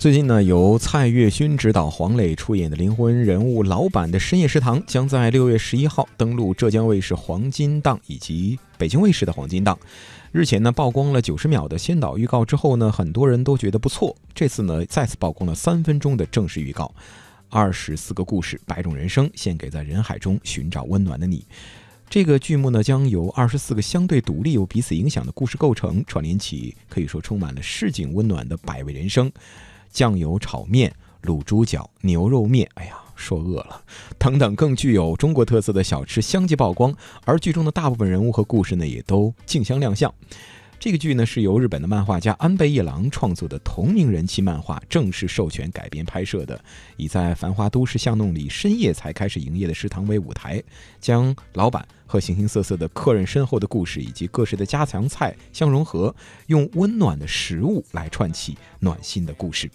最近呢，由蔡岳勋执导、黄磊出演的灵魂人物老板的深夜食堂，将在六月十一号登陆浙江卫视黄金档以及北京卫视的黄金档。日前呢，曝光了九十秒的先导预告之后呢，很多人都觉得不错。这次呢，再次曝光了三分钟的正式预告，二十四个故事，百种人生，献给在人海中寻找温暖的你。这个剧目呢，将由二十四个相对独立又彼此影响的故事构成，串联起可以说充满了市井温暖的百味人生。酱油炒面、卤猪脚、牛肉面，哎呀，说饿了，等等，更具有中国特色的小吃相继曝光，而剧中的大部分人物和故事呢，也都竞相亮相。这个剧呢，是由日本的漫画家安倍一郎创作的同名人气漫画正式授权改编拍摄的，以在繁华都市巷弄里深夜才开始营业的食堂为舞台，将老板和形形色色的客人身后的故事以及各式的家常菜相融合，用温暖的食物来串起暖心的故事。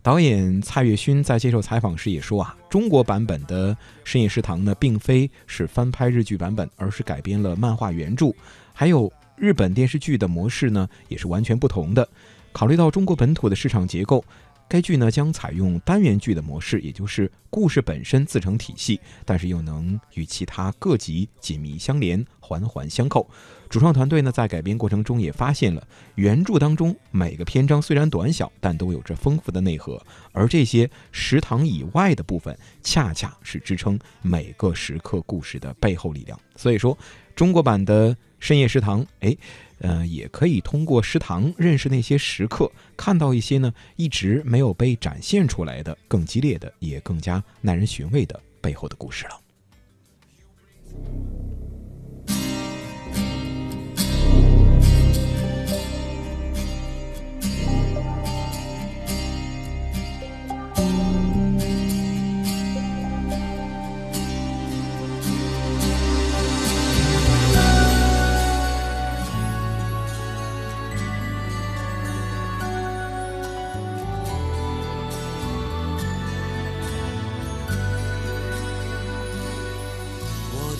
导演蔡岳勋在接受采访时也说啊，中国版本的《深夜食堂》呢，并非是翻拍日剧版本，而是改编了漫画原著，还有。日本电视剧的模式呢，也是完全不同的。考虑到中国本土的市场结构，该剧呢将采用单元剧的模式，也就是故事本身自成体系，但是又能与其他各级紧密相连，环环相扣。主创团队呢在改编过程中也发现了，原著当中每个篇章虽然短小，但都有着丰富的内核，而这些食堂以外的部分，恰恰是支撑每个时刻故事的背后力量。所以说，中国版的。深夜食堂，哎，呃，也可以通过食堂认识那些食客，看到一些呢一直没有被展现出来的更激烈的，也更加耐人寻味的背后的故事了。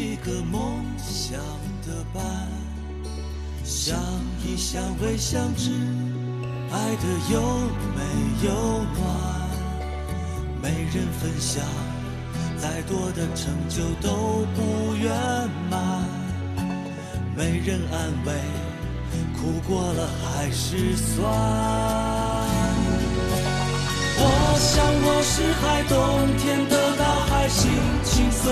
一个梦想的伴，相依相偎相知，爱的有没有暖？没人分享，再多的成就都不圆满。没人安慰，苦过了还是酸。我想我是海，冬，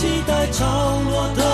期待，潮落的